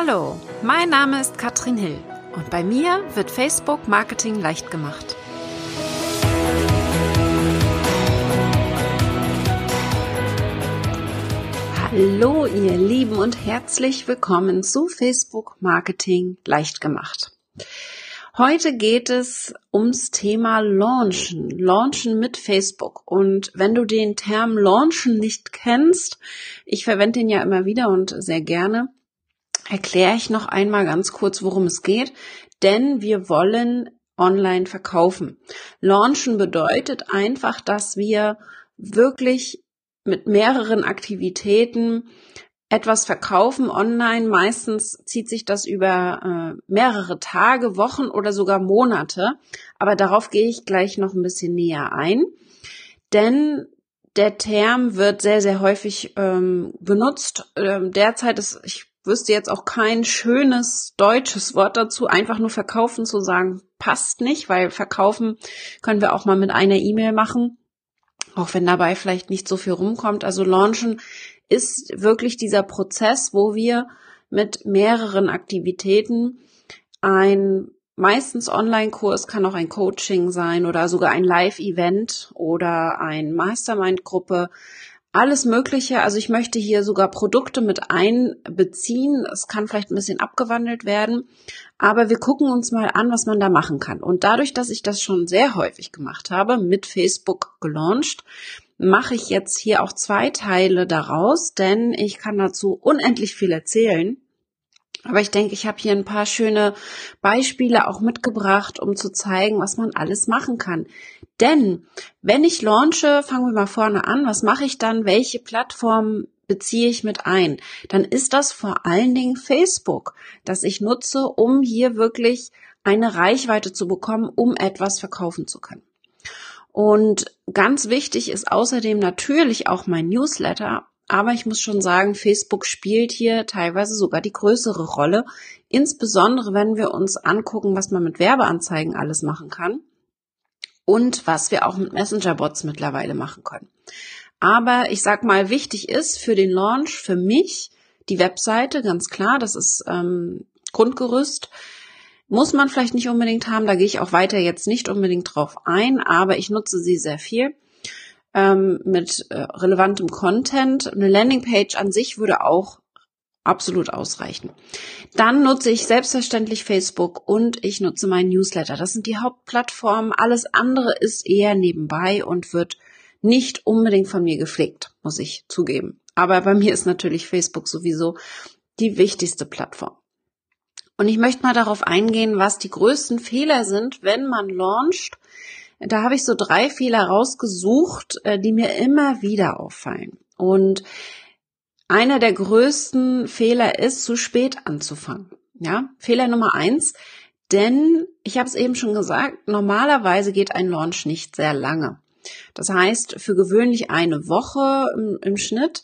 Hallo, mein Name ist Katrin Hill und bei mir wird Facebook Marketing leicht gemacht. Hallo ihr Lieben und herzlich willkommen zu Facebook Marketing leicht gemacht. Heute geht es ums Thema Launchen, Launchen mit Facebook. Und wenn du den Term Launchen nicht kennst, ich verwende den ja immer wieder und sehr gerne, erkläre ich noch einmal ganz kurz, worum es geht, denn wir wollen online verkaufen. Launchen bedeutet einfach, dass wir wirklich mit mehreren Aktivitäten etwas verkaufen online. Meistens zieht sich das über äh, mehrere Tage, Wochen oder sogar Monate. Aber darauf gehe ich gleich noch ein bisschen näher ein. Denn der Term wird sehr, sehr häufig ähm, benutzt. Ähm, derzeit ist, ich wüsste jetzt auch kein schönes deutsches Wort dazu. Einfach nur verkaufen zu sagen, passt nicht, weil verkaufen können wir auch mal mit einer E-Mail machen. Auch wenn dabei vielleicht nicht so viel rumkommt. Also launchen ist wirklich dieser Prozess, wo wir mit mehreren Aktivitäten ein meistens Online-Kurs kann auch ein Coaching sein oder sogar ein Live-Event oder ein Mastermind-Gruppe alles Mögliche. Also ich möchte hier sogar Produkte mit einbeziehen. Es kann vielleicht ein bisschen abgewandelt werden, aber wir gucken uns mal an, was man da machen kann. Und dadurch, dass ich das schon sehr häufig gemacht habe, mit Facebook gelauncht, mache ich jetzt hier auch zwei Teile daraus, denn ich kann dazu unendlich viel erzählen. Aber ich denke, ich habe hier ein paar schöne Beispiele auch mitgebracht, um zu zeigen, was man alles machen kann. Denn wenn ich launche, fangen wir mal vorne an, was mache ich dann? Welche Plattform beziehe ich mit ein? Dann ist das vor allen Dingen Facebook, das ich nutze, um hier wirklich eine Reichweite zu bekommen, um etwas verkaufen zu können. Und ganz wichtig ist außerdem natürlich auch mein Newsletter, aber ich muss schon sagen, Facebook spielt hier teilweise sogar die größere Rolle, insbesondere wenn wir uns angucken, was man mit Werbeanzeigen alles machen kann und was wir auch mit Messenger-Bots mittlerweile machen können. Aber ich sag mal, wichtig ist für den Launch für mich die Webseite, ganz klar, das ist ähm, Grundgerüst. Muss man vielleicht nicht unbedingt haben, da gehe ich auch weiter jetzt nicht unbedingt drauf ein, aber ich nutze sie sehr viel ähm, mit äh, relevantem Content. Eine Landingpage an sich würde auch absolut ausreichen. Dann nutze ich selbstverständlich Facebook und ich nutze meinen Newsletter. Das sind die Hauptplattformen. Alles andere ist eher nebenbei und wird nicht unbedingt von mir gepflegt, muss ich zugeben. Aber bei mir ist natürlich Facebook sowieso die wichtigste Plattform. Und ich möchte mal darauf eingehen, was die größten Fehler sind, wenn man launcht da habe ich so drei Fehler rausgesucht, äh, die mir immer wieder auffallen. Und einer der größten Fehler ist, zu spät anzufangen. Ja, Fehler Nummer eins, denn ich habe es eben schon gesagt, normalerweise geht ein Launch nicht sehr lange. Das heißt, für gewöhnlich eine Woche im, im Schnitt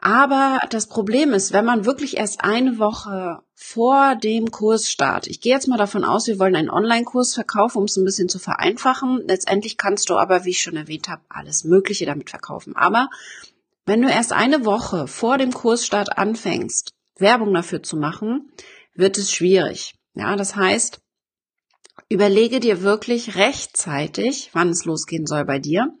aber das Problem ist, wenn man wirklich erst eine Woche vor dem Kursstart, ich gehe jetzt mal davon aus, wir wollen einen Online-Kurs verkaufen, um es ein bisschen zu vereinfachen. Letztendlich kannst du aber, wie ich schon erwähnt habe, alles Mögliche damit verkaufen. Aber wenn du erst eine Woche vor dem Kursstart anfängst, Werbung dafür zu machen, wird es schwierig. Ja, das heißt, überlege dir wirklich rechtzeitig, wann es losgehen soll bei dir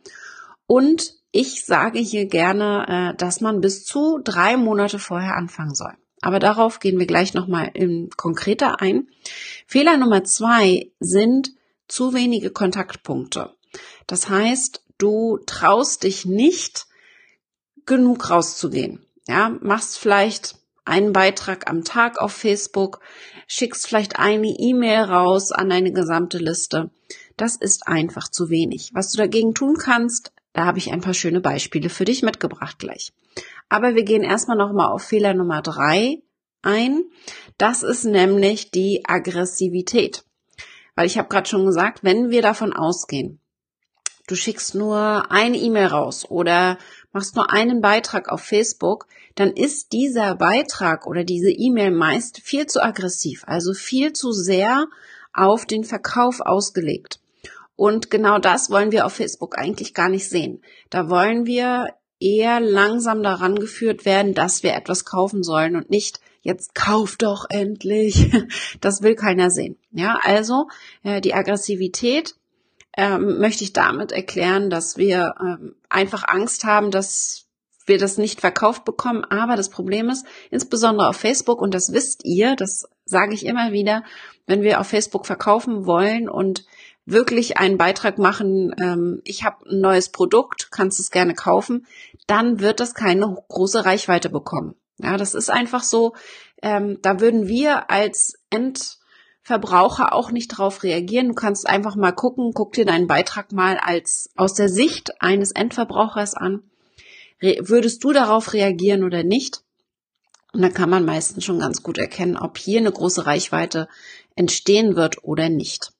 und ich sage hier gerne, äh, dass man bis zu drei Monate vorher anfangen soll. Aber darauf gehen wir gleich nochmal konkreter ein. Fehler Nummer zwei sind zu wenige Kontaktpunkte. Das heißt, du traust dich nicht, genug rauszugehen. Ja, machst vielleicht einen Beitrag am Tag auf Facebook, schickst vielleicht eine E-Mail raus an deine gesamte Liste. Das ist einfach zu wenig. Was du dagegen tun kannst, da habe ich ein paar schöne Beispiele für dich mitgebracht gleich. Aber wir gehen erstmal nochmal auf Fehler Nummer drei ein. Das ist nämlich die Aggressivität. Weil ich habe gerade schon gesagt, wenn wir davon ausgehen, du schickst nur eine E-Mail raus oder machst nur einen Beitrag auf Facebook, dann ist dieser Beitrag oder diese E-Mail meist viel zu aggressiv, also viel zu sehr auf den Verkauf ausgelegt. Und genau das wollen wir auf Facebook eigentlich gar nicht sehen. Da wollen wir eher langsam daran geführt werden, dass wir etwas kaufen sollen und nicht jetzt kauf doch endlich. Das will keiner sehen. Ja, also äh, die Aggressivität ähm, möchte ich damit erklären, dass wir ähm, einfach Angst haben, dass wir das nicht verkauft bekommen. Aber das Problem ist, insbesondere auf Facebook, und das wisst ihr, das sage ich immer wieder, wenn wir auf Facebook verkaufen wollen und wirklich einen Beitrag machen, ähm, ich habe ein neues Produkt, kannst es gerne kaufen, dann wird das keine große Reichweite bekommen. Ja, das ist einfach so, ähm, da würden wir als Endverbraucher auch nicht drauf reagieren. Du kannst einfach mal gucken, guck dir deinen Beitrag mal als aus der Sicht eines Endverbrauchers an. Re würdest du darauf reagieren oder nicht? Und dann kann man meistens schon ganz gut erkennen, ob hier eine große Reichweite entstehen wird oder nicht.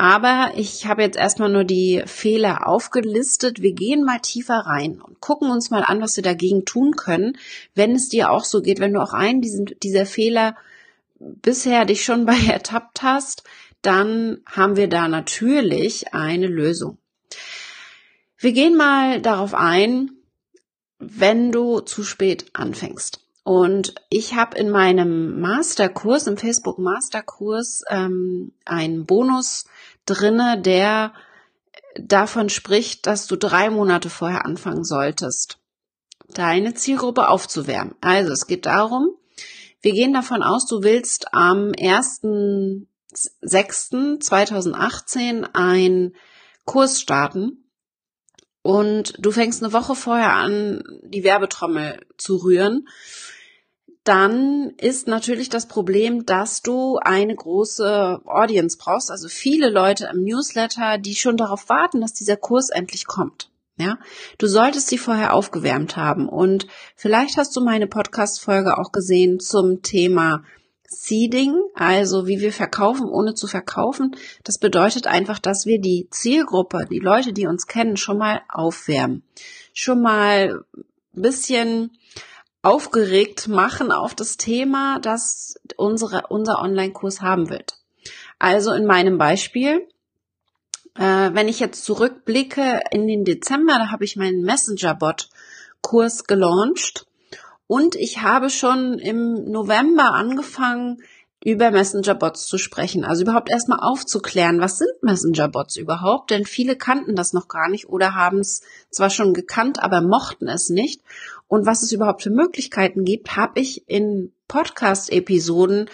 Aber ich habe jetzt erstmal nur die Fehler aufgelistet. Wir gehen mal tiefer rein und gucken uns mal an, was wir dagegen tun können, wenn es dir auch so geht, wenn du auch einen diesen, dieser Fehler bisher dich schon bei ertappt hast, dann haben wir da natürlich eine Lösung. Wir gehen mal darauf ein, wenn du zu spät anfängst. Und ich habe in meinem Masterkurs, im Facebook Masterkurs, ähm, einen Bonus drinne, der davon spricht, dass du drei Monate vorher anfangen solltest, deine Zielgruppe aufzuwärmen. Also es geht darum, wir gehen davon aus, du willst am 1.6.2018 einen Kurs starten und du fängst eine Woche vorher an, die Werbetrommel zu rühren dann ist natürlich das Problem, dass du eine große Audience brauchst, also viele Leute im Newsletter, die schon darauf warten, dass dieser Kurs endlich kommt. Ja, du solltest sie vorher aufgewärmt haben und vielleicht hast du meine Podcast-Folge auch gesehen zum Thema Seeding, also wie wir verkaufen, ohne zu verkaufen. Das bedeutet einfach, dass wir die Zielgruppe, die Leute, die uns kennen, schon mal aufwärmen. Schon mal ein bisschen aufgeregt machen auf das Thema, das unsere, unser Online-Kurs haben wird. Also in meinem Beispiel, äh, wenn ich jetzt zurückblicke in den Dezember, da habe ich meinen Messenger-Bot-Kurs gelauncht und ich habe schon im November angefangen, über Messenger-Bots zu sprechen. Also überhaupt erstmal aufzuklären, was sind Messenger-Bots überhaupt? Denn viele kannten das noch gar nicht oder haben es zwar schon gekannt, aber mochten es nicht und was es überhaupt für Möglichkeiten gibt, habe ich in Podcast-Episoden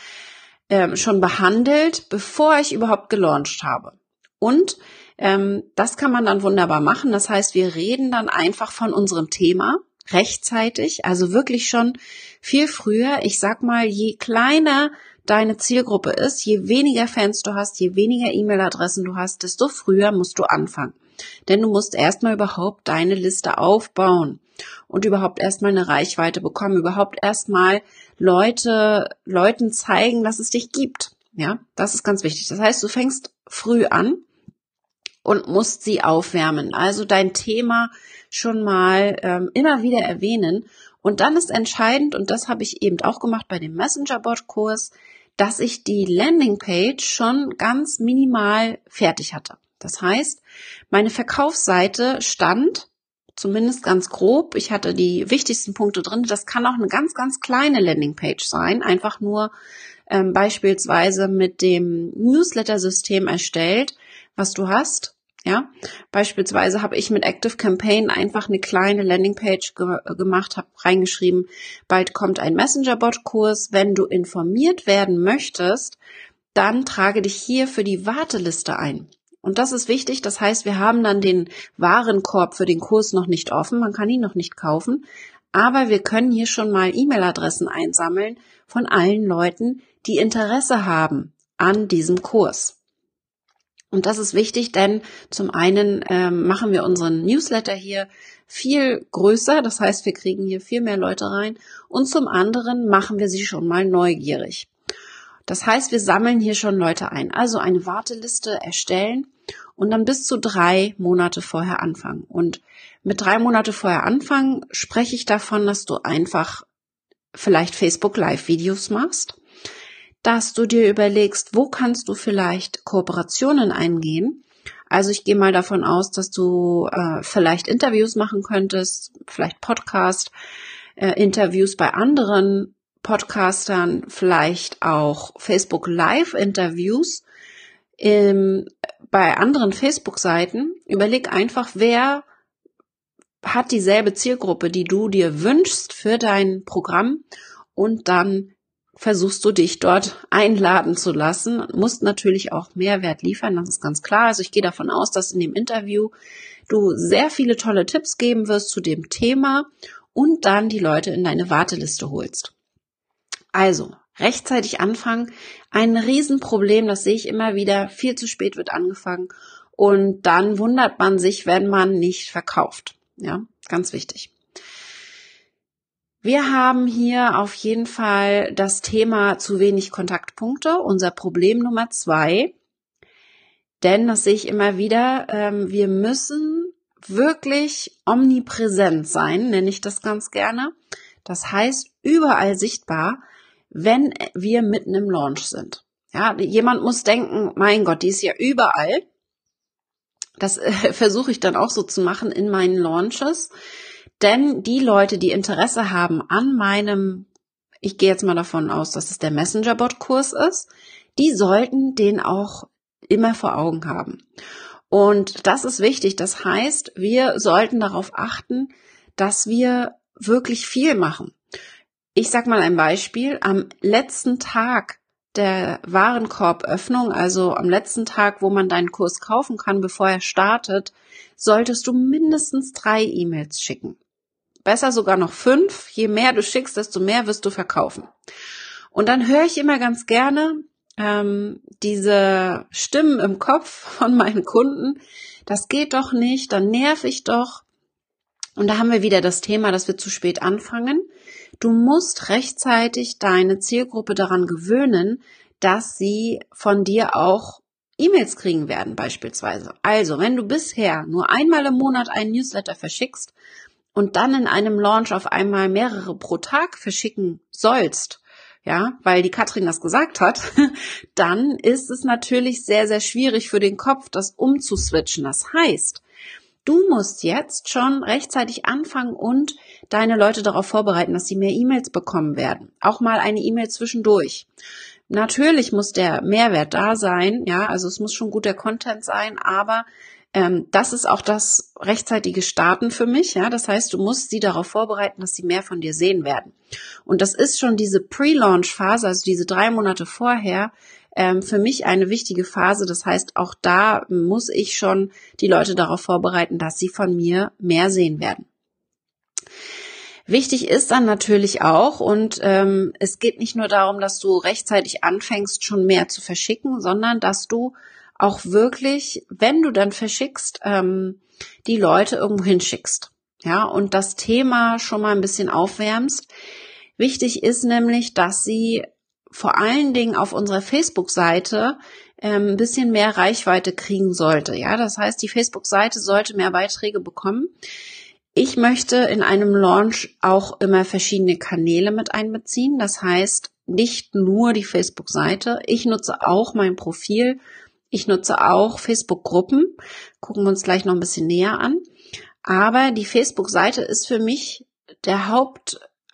ähm, schon behandelt, bevor ich überhaupt gelauncht habe. Und ähm, das kann man dann wunderbar machen. Das heißt, wir reden dann einfach von unserem Thema rechtzeitig, also wirklich schon viel früher. Ich sag mal, je kleiner deine Zielgruppe ist, je weniger Fans du hast, je weniger E-Mail-Adressen du hast, desto früher musst du anfangen. Denn du musst erstmal überhaupt deine Liste aufbauen und überhaupt erstmal eine Reichweite bekommen, überhaupt erstmal Leute, Leuten zeigen, dass es dich gibt. Ja, das ist ganz wichtig. Das heißt, du fängst früh an und musst sie aufwärmen. Also dein Thema schon mal ähm, immer wieder erwähnen. Und dann ist entscheidend, und das habe ich eben auch gemacht bei dem Messenger-Bot-Kurs, dass ich die Landingpage schon ganz minimal fertig hatte. Das heißt, meine Verkaufsseite stand zumindest ganz grob. Ich hatte die wichtigsten Punkte drin. Das kann auch eine ganz, ganz kleine Landingpage sein. Einfach nur ähm, beispielsweise mit dem Newsletter-System erstellt, was du hast. Ja, beispielsweise habe ich mit Active Campaign einfach eine kleine Landingpage ge gemacht, habe reingeschrieben, bald kommt ein Messenger-Bot-Kurs. Wenn du informiert werden möchtest, dann trage dich hier für die Warteliste ein. Und das ist wichtig. Das heißt, wir haben dann den Warenkorb für den Kurs noch nicht offen. Man kann ihn noch nicht kaufen. Aber wir können hier schon mal E-Mail-Adressen einsammeln von allen Leuten, die Interesse haben an diesem Kurs. Und das ist wichtig, denn zum einen ähm, machen wir unseren Newsletter hier viel größer, das heißt, wir kriegen hier viel mehr Leute rein und zum anderen machen wir sie schon mal neugierig. Das heißt, wir sammeln hier schon Leute ein, also eine Warteliste erstellen und dann bis zu drei Monate vorher anfangen. Und mit drei Monate vorher anfangen spreche ich davon, dass du einfach vielleicht Facebook Live Videos machst, dass du dir überlegst, wo kannst du vielleicht Kooperationen eingehen. Also ich gehe mal davon aus, dass du äh, vielleicht Interviews machen könntest, vielleicht Podcast, äh, Interviews bei anderen Podcastern vielleicht auch Facebook Live Interviews ähm, bei anderen Facebook-Seiten. Überleg einfach, wer hat dieselbe Zielgruppe, die du dir wünschst für dein Programm und dann versuchst du dich dort einladen zu lassen, musst natürlich auch Mehrwert liefern, das ist ganz klar. Also ich gehe davon aus, dass in dem Interview du sehr viele tolle Tipps geben wirst zu dem Thema und dann die Leute in deine Warteliste holst. Also, rechtzeitig anfangen, ein Riesenproblem, das sehe ich immer wieder, viel zu spät wird angefangen und dann wundert man sich, wenn man nicht verkauft. Ja, ganz wichtig. Wir haben hier auf jeden Fall das Thema zu wenig Kontaktpunkte, unser Problem Nummer zwei. Denn das sehe ich immer wieder, ähm, wir müssen wirklich omnipräsent sein, nenne ich das ganz gerne. Das heißt, überall sichtbar, wenn wir mitten im Launch sind. Ja, jemand muss denken, mein Gott, die ist ja überall. Das äh, versuche ich dann auch so zu machen in meinen Launches. Denn die Leute, die Interesse haben an meinem, ich gehe jetzt mal davon aus, dass es der Messenger-Bot-Kurs ist, die sollten den auch immer vor Augen haben. Und das ist wichtig. Das heißt, wir sollten darauf achten, dass wir wirklich viel machen. Ich sag mal ein Beispiel. Am letzten Tag der Warenkorböffnung, also am letzten Tag, wo man deinen Kurs kaufen kann, bevor er startet, solltest du mindestens drei E-Mails schicken. Besser sogar noch fünf. Je mehr du schickst, desto mehr wirst du verkaufen. Und dann höre ich immer ganz gerne ähm, diese Stimmen im Kopf von meinen Kunden. Das geht doch nicht, dann nerv ich doch. Und da haben wir wieder das Thema, dass wir zu spät anfangen. Du musst rechtzeitig deine Zielgruppe daran gewöhnen, dass sie von dir auch E-Mails kriegen werden beispielsweise. Also, wenn du bisher nur einmal im Monat einen Newsletter verschickst und dann in einem Launch auf einmal mehrere pro Tag verschicken sollst, ja, weil die Katrin das gesagt hat, dann ist es natürlich sehr, sehr schwierig für den Kopf, das umzuswitchen. Das heißt, du musst jetzt schon rechtzeitig anfangen und deine Leute darauf vorbereiten, dass sie mehr E-Mails bekommen werden. Auch mal eine E-Mail zwischendurch. Natürlich muss der Mehrwert da sein, ja, also es muss schon guter Content sein, aber ähm, das ist auch das rechtzeitige Starten für mich. Ja, das heißt, du musst sie darauf vorbereiten, dass sie mehr von dir sehen werden. Und das ist schon diese Pre-Launch-Phase, also diese drei Monate vorher, ähm, für mich eine wichtige Phase. Das heißt, auch da muss ich schon die Leute darauf vorbereiten, dass sie von mir mehr sehen werden. Wichtig ist dann natürlich auch, und ähm, es geht nicht nur darum, dass du rechtzeitig anfängst, schon mehr zu verschicken, sondern dass du auch wirklich, wenn du dann verschickst, ähm, die Leute irgendwo hinschickst. Ja, und das Thema schon mal ein bisschen aufwärmst. Wichtig ist nämlich, dass sie vor allen Dingen auf unserer Facebook-Seite ähm, ein bisschen mehr Reichweite kriegen sollte. Ja, das heißt, die Facebook-Seite sollte mehr Beiträge bekommen. Ich möchte in einem Launch auch immer verschiedene Kanäle mit einbeziehen. Das heißt, nicht nur die Facebook-Seite. Ich nutze auch mein Profil ich nutze auch Facebook-Gruppen. Gucken wir uns gleich noch ein bisschen näher an. Aber die Facebook-Seite ist für mich der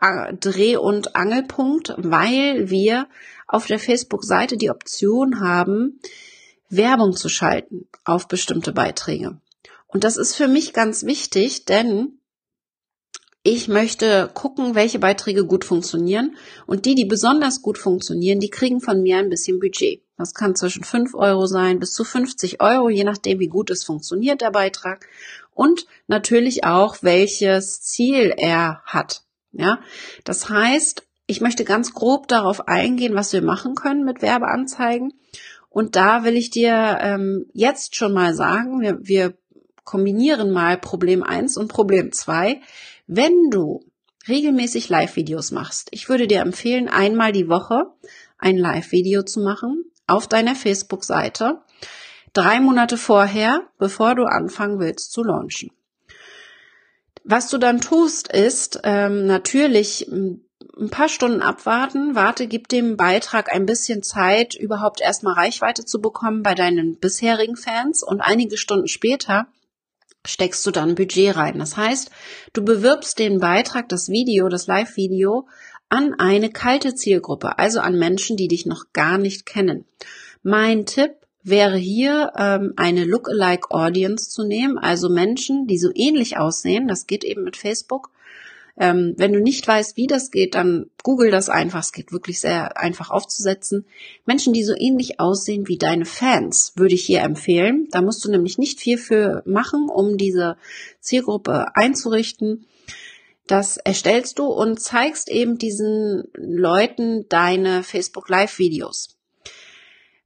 Hauptdreh- und Angelpunkt, weil wir auf der Facebook-Seite die Option haben, Werbung zu schalten auf bestimmte Beiträge. Und das ist für mich ganz wichtig, denn ich möchte gucken, welche Beiträge gut funktionieren. Und die, die besonders gut funktionieren, die kriegen von mir ein bisschen Budget. Das kann zwischen 5 Euro sein bis zu 50 Euro, je nachdem, wie gut es funktioniert, der Beitrag. Und natürlich auch, welches Ziel er hat. Ja, das heißt, ich möchte ganz grob darauf eingehen, was wir machen können mit Werbeanzeigen. Und da will ich dir ähm, jetzt schon mal sagen, wir, wir kombinieren mal Problem 1 und Problem 2. Wenn du regelmäßig Live-Videos machst, ich würde dir empfehlen, einmal die Woche ein Live-Video zu machen auf deiner Facebook-Seite, drei Monate vorher, bevor du anfangen willst zu launchen. Was du dann tust, ist ähm, natürlich ein paar Stunden abwarten, warte, gib dem Beitrag ein bisschen Zeit, überhaupt erstmal Reichweite zu bekommen bei deinen bisherigen Fans und einige Stunden später steckst du dann Budget rein. Das heißt, du bewirbst den Beitrag, das Video, das Live-Video an eine kalte Zielgruppe, also an Menschen, die dich noch gar nicht kennen. Mein Tipp wäre hier ähm, eine Lookalike Audience zu nehmen, also Menschen, die so ähnlich aussehen. Das geht eben mit Facebook. Ähm, wenn du nicht weißt, wie das geht, dann google das einfach. Es geht wirklich sehr einfach aufzusetzen. Menschen, die so ähnlich aussehen wie deine Fans, würde ich hier empfehlen. Da musst du nämlich nicht viel für machen, um diese Zielgruppe einzurichten. Das erstellst du und zeigst eben diesen Leuten deine Facebook Live Videos.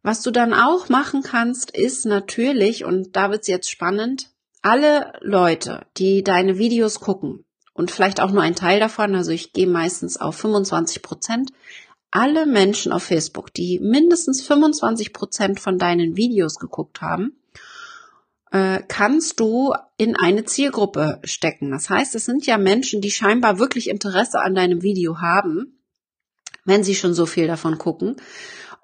Was du dann auch machen kannst, ist natürlich, und da wird's jetzt spannend, alle Leute, die deine Videos gucken, und vielleicht auch nur ein Teil davon, also ich gehe meistens auf 25 Prozent, alle Menschen auf Facebook, die mindestens 25 Prozent von deinen Videos geguckt haben, äh, kannst du in eine Zielgruppe stecken. Das heißt, es sind ja Menschen, die scheinbar wirklich Interesse an deinem Video haben, wenn sie schon so viel davon gucken.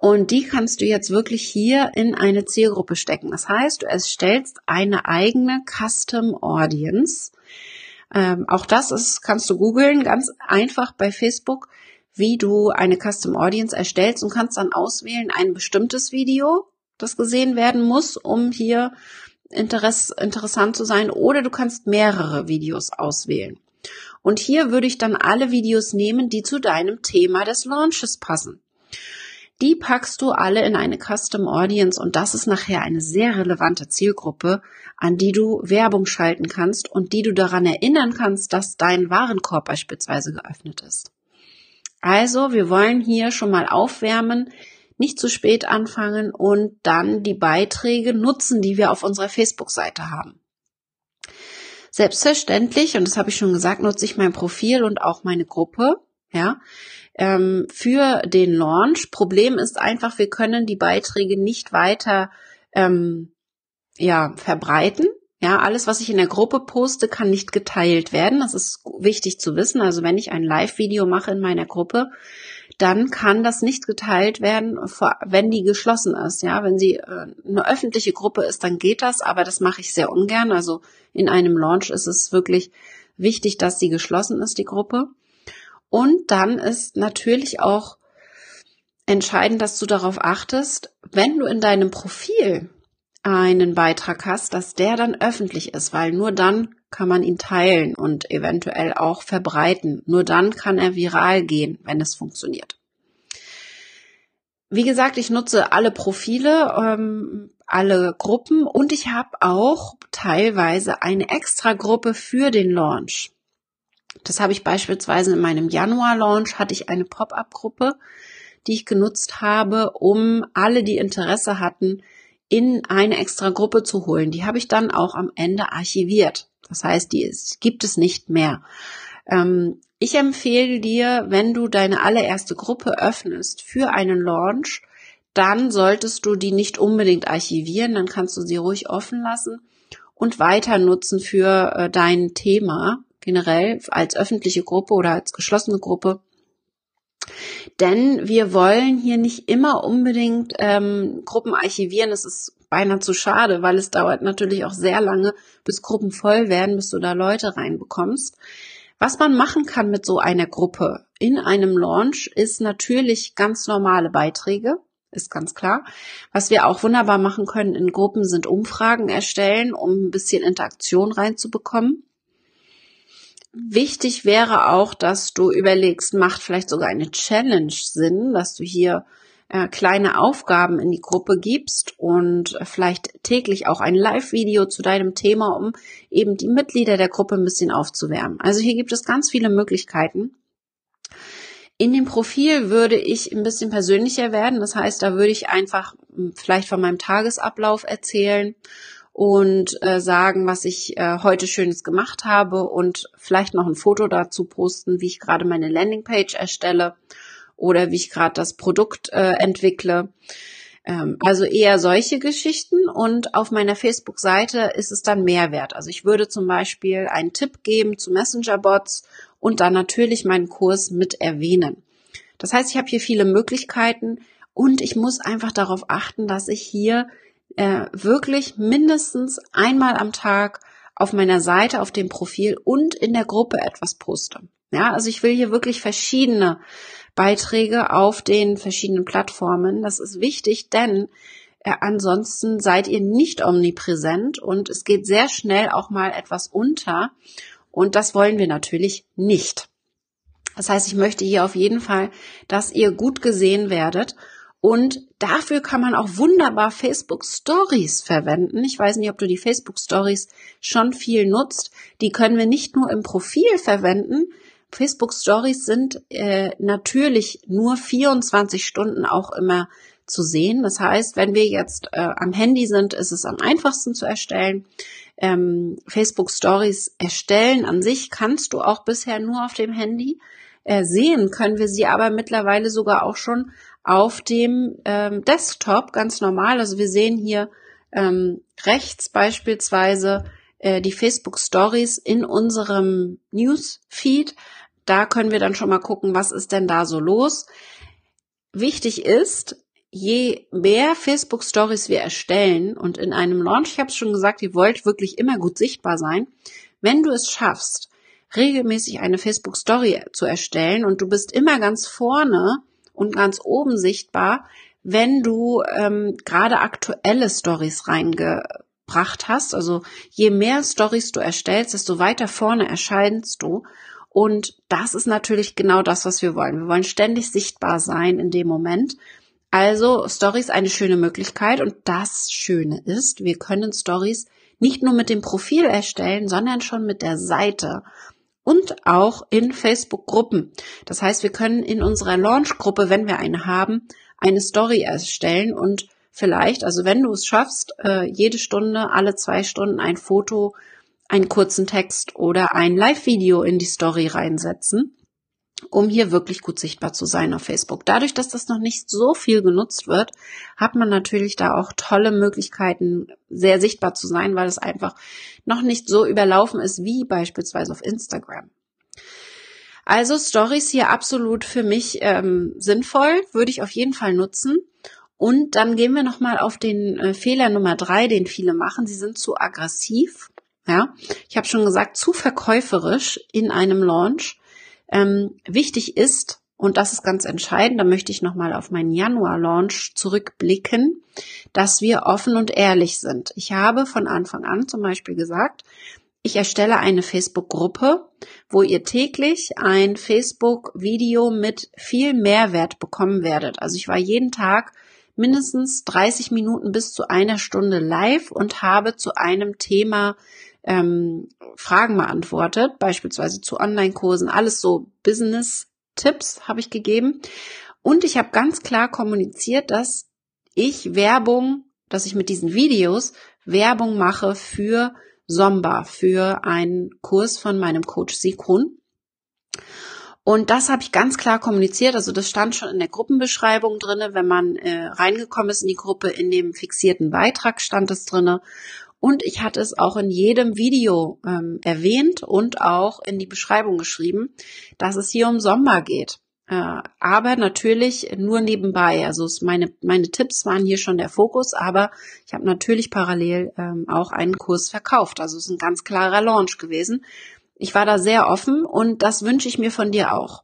Und die kannst du jetzt wirklich hier in eine Zielgruppe stecken. Das heißt, du erstellst eine eigene Custom Audience. Ähm, auch das ist, kannst du googeln, ganz einfach bei Facebook, wie du eine Custom Audience erstellst und kannst dann auswählen ein bestimmtes Video, das gesehen werden muss, um hier Interess interessant zu sein. Oder du kannst mehrere Videos auswählen. Und hier würde ich dann alle Videos nehmen, die zu deinem Thema des Launches passen. Die packst du alle in eine Custom Audience und das ist nachher eine sehr relevante Zielgruppe, an die du Werbung schalten kannst und die du daran erinnern kannst, dass dein Warenkorb beispielsweise geöffnet ist. Also, wir wollen hier schon mal aufwärmen, nicht zu spät anfangen und dann die Beiträge nutzen, die wir auf unserer Facebook-Seite haben. Selbstverständlich, und das habe ich schon gesagt, nutze ich mein Profil und auch meine Gruppe, ja ähm, für den Launch. Problem ist einfach, wir können die Beiträge nicht weiter ähm, ja, verbreiten. Ja, alles, was ich in der Gruppe poste, kann nicht geteilt werden. Das ist wichtig zu wissen. Also wenn ich ein Live-Video mache in meiner Gruppe, dann kann das nicht geteilt werden, wenn die geschlossen ist. Ja, wenn sie äh, eine öffentliche Gruppe ist, dann geht das, aber das mache ich sehr ungern. Also in einem Launch ist es wirklich wichtig, dass sie geschlossen ist, die Gruppe. Und dann ist natürlich auch entscheidend, dass du darauf achtest, wenn du in deinem Profil einen Beitrag hast, dass der dann öffentlich ist, weil nur dann kann man ihn teilen und eventuell auch verbreiten. Nur dann kann er viral gehen, wenn es funktioniert. Wie gesagt, ich nutze alle Profile, ähm, alle Gruppen und ich habe auch teilweise eine extra Gruppe für den Launch. Das habe ich beispielsweise in meinem Januar-Launch, hatte ich eine Pop-up-Gruppe, die ich genutzt habe, um alle, die Interesse hatten, in eine extra Gruppe zu holen. Die habe ich dann auch am Ende archiviert. Das heißt, die ist, gibt es nicht mehr. Ähm, ich empfehle dir, wenn du deine allererste Gruppe öffnest für einen Launch, dann solltest du die nicht unbedingt archivieren, dann kannst du sie ruhig offen lassen und weiter nutzen für äh, dein Thema generell als öffentliche Gruppe oder als geschlossene Gruppe. Denn wir wollen hier nicht immer unbedingt ähm, Gruppen archivieren. Es ist beinahe zu schade, weil es dauert natürlich auch sehr lange, bis Gruppen voll werden, bis du da Leute reinbekommst. Was man machen kann mit so einer Gruppe in einem Launch ist natürlich ganz normale Beiträge, ist ganz klar. Was wir auch wunderbar machen können in Gruppen sind Umfragen erstellen, um ein bisschen Interaktion reinzubekommen. Wichtig wäre auch, dass du überlegst, macht vielleicht sogar eine Challenge Sinn, dass du hier äh, kleine Aufgaben in die Gruppe gibst und vielleicht täglich auch ein Live-Video zu deinem Thema, um eben die Mitglieder der Gruppe ein bisschen aufzuwärmen. Also hier gibt es ganz viele Möglichkeiten. In dem Profil würde ich ein bisschen persönlicher werden. Das heißt, da würde ich einfach hm, vielleicht von meinem Tagesablauf erzählen und äh, sagen, was ich äh, heute Schönes gemacht habe und vielleicht noch ein Foto dazu posten, wie ich gerade meine Landingpage erstelle oder wie ich gerade das Produkt äh, entwickle. Ähm, also eher solche Geschichten und auf meiner Facebook-Seite ist es dann Mehrwert. Also ich würde zum Beispiel einen Tipp geben zu Messenger-Bots und dann natürlich meinen Kurs mit erwähnen. Das heißt, ich habe hier viele Möglichkeiten und ich muss einfach darauf achten, dass ich hier äh, wirklich mindestens einmal am Tag auf meiner Seite, auf dem Profil und in der Gruppe etwas poste. Ja, also ich will hier wirklich verschiedene Beiträge auf den verschiedenen Plattformen. Das ist wichtig, denn äh, ansonsten seid ihr nicht omnipräsent und es geht sehr schnell auch mal etwas unter. Und das wollen wir natürlich nicht. Das heißt, ich möchte hier auf jeden Fall, dass ihr gut gesehen werdet. Und dafür kann man auch wunderbar Facebook Stories verwenden. Ich weiß nicht, ob du die Facebook Stories schon viel nutzt. Die können wir nicht nur im Profil verwenden. Facebook Stories sind äh, natürlich nur 24 Stunden auch immer zu sehen. Das heißt, wenn wir jetzt äh, am Handy sind, ist es am einfachsten zu erstellen. Ähm, Facebook Stories erstellen an sich kannst du auch bisher nur auf dem Handy. Äh, sehen können wir sie aber mittlerweile sogar auch schon auf dem ähm, Desktop ganz normal. Also wir sehen hier ähm, rechts beispielsweise äh, die Facebook Stories in unserem Newsfeed. Da können wir dann schon mal gucken, was ist denn da so los. Wichtig ist, je mehr Facebook Stories wir erstellen und in einem Launch, ich habe es schon gesagt, ihr wollt wirklich immer gut sichtbar sein, wenn du es schaffst, regelmäßig eine Facebook Story zu erstellen und du bist immer ganz vorne und ganz oben sichtbar, wenn du ähm, gerade aktuelle Stories reingebracht hast. Also je mehr Stories du erstellst, desto weiter vorne erscheinst du. Und das ist natürlich genau das, was wir wollen. Wir wollen ständig sichtbar sein in dem Moment. Also Stories eine schöne Möglichkeit und das Schöne ist, wir können Stories nicht nur mit dem Profil erstellen, sondern schon mit der Seite und auch in Facebook-Gruppen. Das heißt, wir können in unserer Launch-Gruppe, wenn wir eine haben, eine Story erstellen und vielleicht, also wenn du es schaffst, äh, jede Stunde, alle zwei Stunden ein Foto, einen kurzen Text oder ein Live-Video in die Story reinsetzen um hier wirklich gut sichtbar zu sein auf Facebook. Dadurch, dass das noch nicht so viel genutzt wird, hat man natürlich da auch tolle Möglichkeiten, sehr sichtbar zu sein, weil es einfach noch nicht so überlaufen ist wie beispielsweise auf Instagram. Also Stories hier absolut für mich ähm, sinnvoll, würde ich auf jeden Fall nutzen. Und dann gehen wir nochmal auf den äh, Fehler Nummer drei, den viele machen. Sie sind zu aggressiv. Ja, ich habe schon gesagt, zu verkäuferisch in einem Launch. Ähm, wichtig ist, und das ist ganz entscheidend, da möchte ich nochmal auf meinen Januar-Launch zurückblicken, dass wir offen und ehrlich sind. Ich habe von Anfang an zum Beispiel gesagt, ich erstelle eine Facebook-Gruppe, wo ihr täglich ein Facebook-Video mit viel Mehrwert bekommen werdet. Also ich war jeden Tag mindestens 30 Minuten bis zu einer Stunde live und habe zu einem Thema ähm, Fragen beantwortet, beispielsweise zu Online-Kursen, alles so Business-Tipps habe ich gegeben. Und ich habe ganz klar kommuniziert, dass ich Werbung, dass ich mit diesen Videos Werbung mache für Somba, für einen Kurs von meinem Coach Sigrun. Und das habe ich ganz klar kommuniziert. Also das stand schon in der Gruppenbeschreibung drinne, wenn man äh, reingekommen ist in die Gruppe, in dem fixierten Beitrag stand es drinne. Und ich hatte es auch in jedem Video ähm, erwähnt und auch in die Beschreibung geschrieben, dass es hier um Sommer geht. Äh, aber natürlich nur nebenbei. Also meine, meine Tipps waren hier schon der Fokus, aber ich habe natürlich parallel ähm, auch einen Kurs verkauft. Also es ist ein ganz klarer Launch gewesen. Ich war da sehr offen und das wünsche ich mir von dir auch.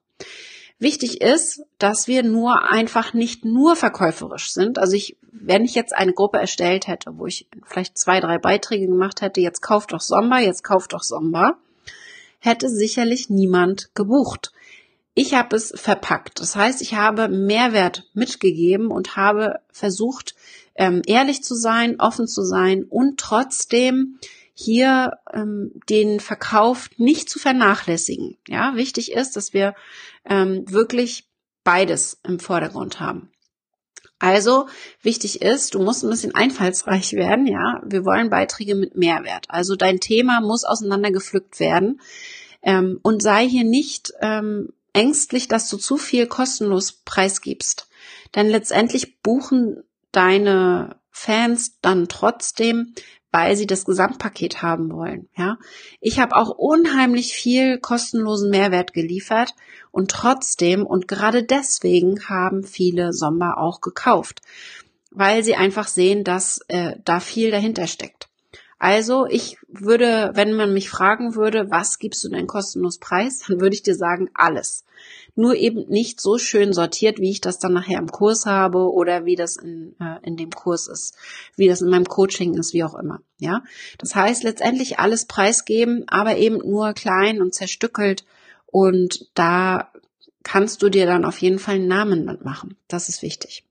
Wichtig ist, dass wir nur einfach nicht nur verkäuferisch sind. Also ich, wenn ich jetzt eine Gruppe erstellt hätte, wo ich vielleicht zwei, drei Beiträge gemacht hätte, jetzt kauft doch Sommer, jetzt kauft doch Sommer, hätte sicherlich niemand gebucht. Ich habe es verpackt. Das heißt, ich habe Mehrwert mitgegeben und habe versucht, ähm, ehrlich zu sein, offen zu sein und trotzdem hier ähm, den Verkauf nicht zu vernachlässigen. Ja, wichtig ist, dass wir ähm, wirklich beides im Vordergrund haben. Also wichtig ist, du musst ein bisschen einfallsreich werden, ja. Wir wollen Beiträge mit Mehrwert. Also dein Thema muss auseinandergepflückt werden ähm, und sei hier nicht ähm, ängstlich, dass du zu viel kostenlos preisgibst. Denn letztendlich buchen deine Fans dann trotzdem, weil sie das Gesamtpaket haben wollen. Ja, ich habe auch unheimlich viel kostenlosen Mehrwert geliefert und trotzdem und gerade deswegen haben viele Sommer auch gekauft, weil sie einfach sehen, dass äh, da viel dahinter steckt. Also ich würde, wenn man mich fragen würde, was gibst du denn kostenlos preis, dann würde ich dir sagen, alles. Nur eben nicht so schön sortiert, wie ich das dann nachher im Kurs habe oder wie das in, äh, in dem Kurs ist, wie das in meinem Coaching ist, wie auch immer. Ja, das heißt letztendlich alles preisgeben, aber eben nur klein und zerstückelt und da kannst du dir dann auf jeden Fall einen Namen mitmachen. Das ist wichtig.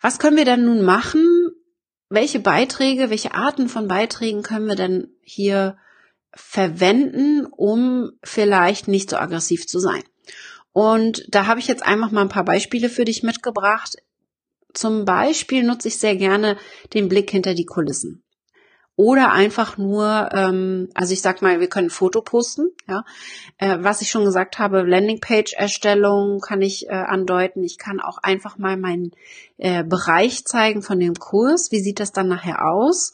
Was können wir denn nun machen? Welche Beiträge, welche Arten von Beiträgen können wir denn hier verwenden, um vielleicht nicht so aggressiv zu sein? Und da habe ich jetzt einfach mal ein paar Beispiele für dich mitgebracht. Zum Beispiel nutze ich sehr gerne den Blick hinter die Kulissen oder einfach nur, ähm, also ich sag mal, wir können ein Foto posten, ja. Äh, was ich schon gesagt habe, Landingpage-Erstellung kann ich äh, andeuten. Ich kann auch einfach mal meinen äh, Bereich zeigen von dem Kurs. Wie sieht das dann nachher aus?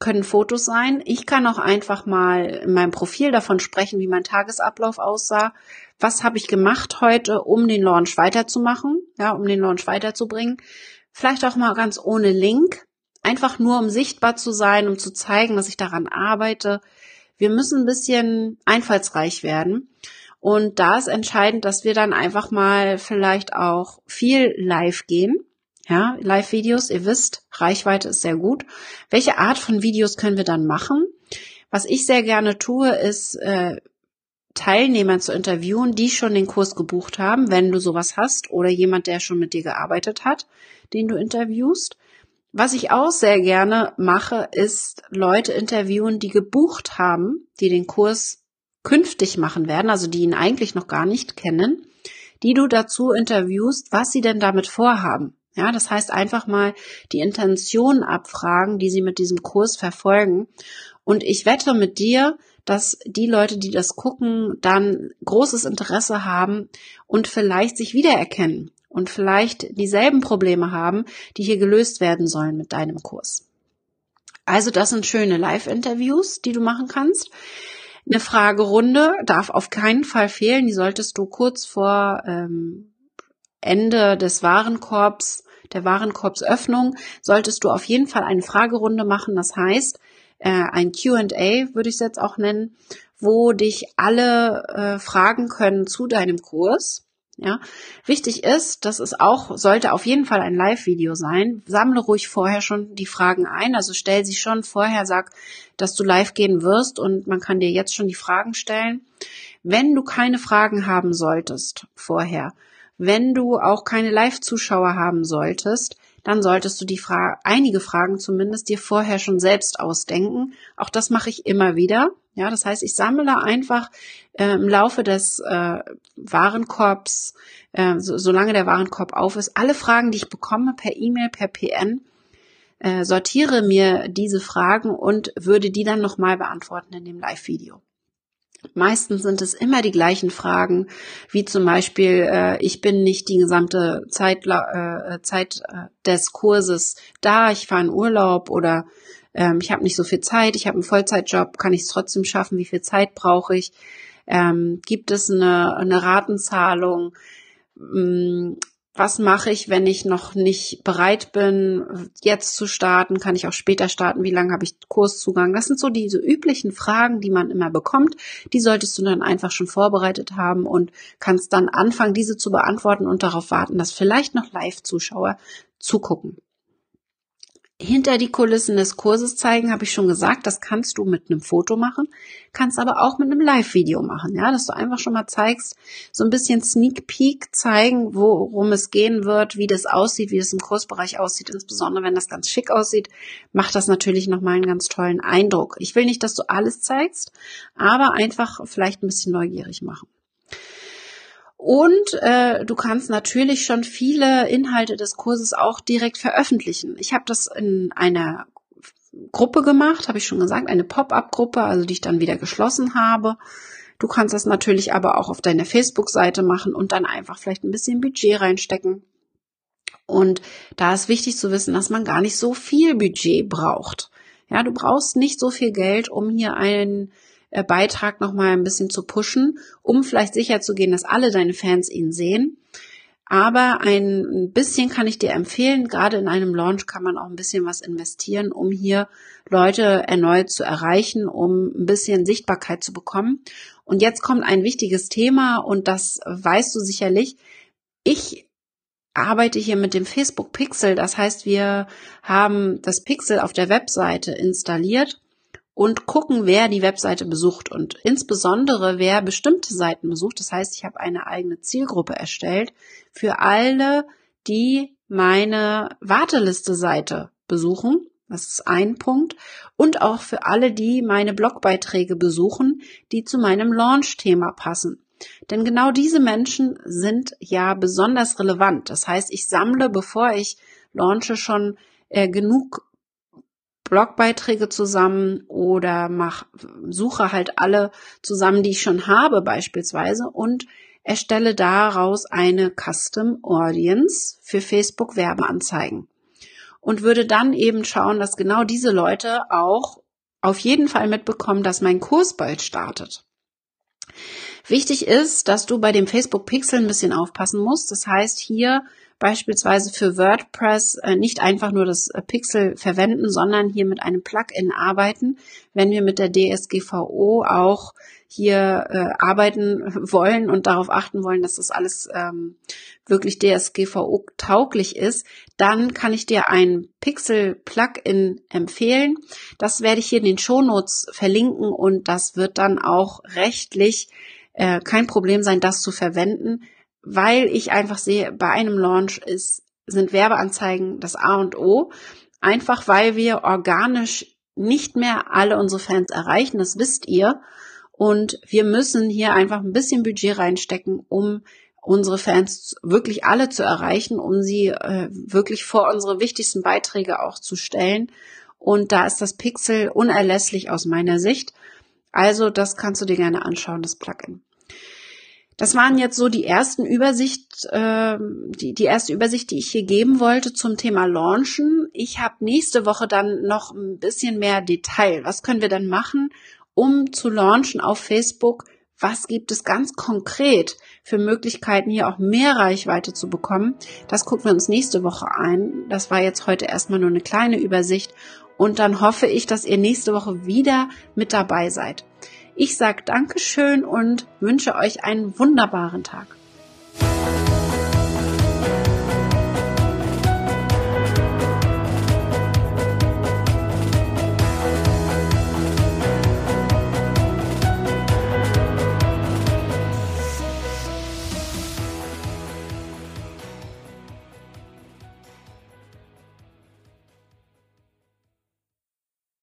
Können Fotos sein. Ich kann auch einfach mal in meinem Profil davon sprechen, wie mein Tagesablauf aussah. Was habe ich gemacht heute, um den Launch weiterzumachen, ja, um den Launch weiterzubringen. Vielleicht auch mal ganz ohne Link, Einfach nur, um sichtbar zu sein, um zu zeigen, dass ich daran arbeite. Wir müssen ein bisschen einfallsreich werden. Und da ist entscheidend, dass wir dann einfach mal vielleicht auch viel live gehen. Ja, Live-Videos, ihr wisst, Reichweite ist sehr gut. Welche Art von Videos können wir dann machen? Was ich sehr gerne tue, ist äh, Teilnehmer zu interviewen, die schon den Kurs gebucht haben, wenn du sowas hast, oder jemand, der schon mit dir gearbeitet hat, den du interviewst. Was ich auch sehr gerne mache, ist Leute interviewen, die gebucht haben, die den Kurs künftig machen werden, also die ihn eigentlich noch gar nicht kennen, die du dazu interviewst, was sie denn damit vorhaben. Ja, das heißt einfach mal die Intention abfragen, die sie mit diesem Kurs verfolgen. Und ich wette mit dir, dass die Leute, die das gucken, dann großes Interesse haben und vielleicht sich wiedererkennen und vielleicht dieselben Probleme haben, die hier gelöst werden sollen mit deinem Kurs. Also das sind schöne Live-Interviews, die du machen kannst. Eine Fragerunde darf auf keinen Fall fehlen. Die solltest du kurz vor ähm, Ende des Warenkorbs, der Warenkorbsöffnung, solltest du auf jeden Fall eine Fragerunde machen. Das heißt, äh, ein Q&A würde ich es jetzt auch nennen, wo dich alle äh, fragen können zu deinem Kurs ja, wichtig ist, das ist auch, sollte auf jeden Fall ein Live-Video sein. Sammle ruhig vorher schon die Fragen ein, also stell sie schon vorher, sag, dass du live gehen wirst und man kann dir jetzt schon die Fragen stellen. Wenn du keine Fragen haben solltest vorher, wenn du auch keine Live-Zuschauer haben solltest, dann solltest du die Frage, einige Fragen zumindest dir vorher schon selbst ausdenken. Auch das mache ich immer wieder. Ja, das heißt, ich sammle einfach äh, im Laufe des äh, Warenkorbs, äh, so, solange der Warenkorb auf ist, alle Fragen, die ich bekomme per E-Mail, per PN, äh, sortiere mir diese Fragen und würde die dann nochmal beantworten in dem Live-Video. Meistens sind es immer die gleichen Fragen, wie zum Beispiel, äh, ich bin nicht die gesamte Zeit, äh, Zeit äh, des Kurses da, ich fahre in Urlaub oder ähm, ich habe nicht so viel Zeit, ich habe einen Vollzeitjob, kann ich es trotzdem schaffen, wie viel Zeit brauche ich? Ähm, gibt es eine, eine Ratenzahlung? Ähm, was mache ich, wenn ich noch nicht bereit bin, jetzt zu starten? Kann ich auch später starten? Wie lange habe ich Kurszugang? Das sind so diese üblichen Fragen, die man immer bekommt. Die solltest du dann einfach schon vorbereitet haben und kannst dann anfangen, diese zu beantworten und darauf warten, dass vielleicht noch Live-Zuschauer zugucken hinter die Kulissen des Kurses zeigen, habe ich schon gesagt, das kannst du mit einem Foto machen, kannst aber auch mit einem Live-Video machen, ja, dass du einfach schon mal zeigst, so ein bisschen Sneak Peek zeigen, worum es gehen wird, wie das aussieht, wie das im Kursbereich aussieht, insbesondere wenn das ganz schick aussieht, macht das natürlich nochmal einen ganz tollen Eindruck. Ich will nicht, dass du alles zeigst, aber einfach vielleicht ein bisschen neugierig machen. Und äh, du kannst natürlich schon viele Inhalte des Kurses auch direkt veröffentlichen. Ich habe das in einer Gruppe gemacht, habe ich schon gesagt, eine Pop-up-Gruppe, also die ich dann wieder geschlossen habe. Du kannst das natürlich aber auch auf deiner Facebook-Seite machen und dann einfach vielleicht ein bisschen Budget reinstecken. Und da ist wichtig zu wissen, dass man gar nicht so viel Budget braucht. Ja, du brauchst nicht so viel Geld, um hier einen Beitrag noch mal ein bisschen zu pushen, um vielleicht sicher zu gehen, dass alle deine Fans ihn sehen. Aber ein bisschen kann ich dir empfehlen, gerade in einem Launch kann man auch ein bisschen was investieren, um hier Leute erneut zu erreichen, um ein bisschen Sichtbarkeit zu bekommen. Und jetzt kommt ein wichtiges Thema und das weißt du sicherlich. Ich arbeite hier mit dem Facebook Pixel. Das heißt, wir haben das Pixel auf der Webseite installiert und gucken, wer die Webseite besucht und insbesondere wer bestimmte Seiten besucht. Das heißt, ich habe eine eigene Zielgruppe erstellt für alle, die meine Warteliste-Seite besuchen. Das ist ein Punkt. Und auch für alle, die meine Blogbeiträge besuchen, die zu meinem Launch-Thema passen. Denn genau diese Menschen sind ja besonders relevant. Das heißt, ich sammle, bevor ich launche, schon äh, genug Blogbeiträge zusammen oder mach, suche halt alle zusammen, die ich schon habe beispielsweise und erstelle daraus eine Custom Audience für Facebook Werbeanzeigen und würde dann eben schauen, dass genau diese Leute auch auf jeden Fall mitbekommen, dass mein Kurs bald startet. Wichtig ist, dass du bei dem Facebook Pixel ein bisschen aufpassen musst. Das heißt, hier beispielsweise für WordPress äh, nicht einfach nur das äh, Pixel verwenden, sondern hier mit einem Plugin arbeiten, wenn wir mit der DSGVO auch hier äh, arbeiten wollen und darauf achten wollen, dass das alles ähm, wirklich DSGVO tauglich ist, dann kann ich dir ein Pixel Plugin empfehlen. Das werde ich hier in den Shownotes verlinken und das wird dann auch rechtlich äh, kein Problem sein, das zu verwenden, weil ich einfach sehe, bei einem Launch ist, sind Werbeanzeigen das A und O. Einfach weil wir organisch nicht mehr alle unsere Fans erreichen, das wisst ihr. Und wir müssen hier einfach ein bisschen Budget reinstecken, um unsere Fans wirklich alle zu erreichen, um sie äh, wirklich vor unsere wichtigsten Beiträge auch zu stellen. Und da ist das Pixel unerlässlich aus meiner Sicht. Also das kannst du dir gerne anschauen, das Plugin. Das waren jetzt so die ersten Übersicht, äh, die, die erste Übersicht, die ich hier geben wollte zum Thema Launchen. Ich habe nächste Woche dann noch ein bisschen mehr Detail. Was können wir dann machen, um zu launchen auf Facebook? Was gibt es ganz konkret für Möglichkeiten, hier auch mehr Reichweite zu bekommen? Das gucken wir uns nächste Woche ein. Das war jetzt heute erstmal nur eine kleine Übersicht und dann hoffe ich, dass ihr nächste Woche wieder mit dabei seid. Ich sage Dankeschön und wünsche euch einen wunderbaren Tag.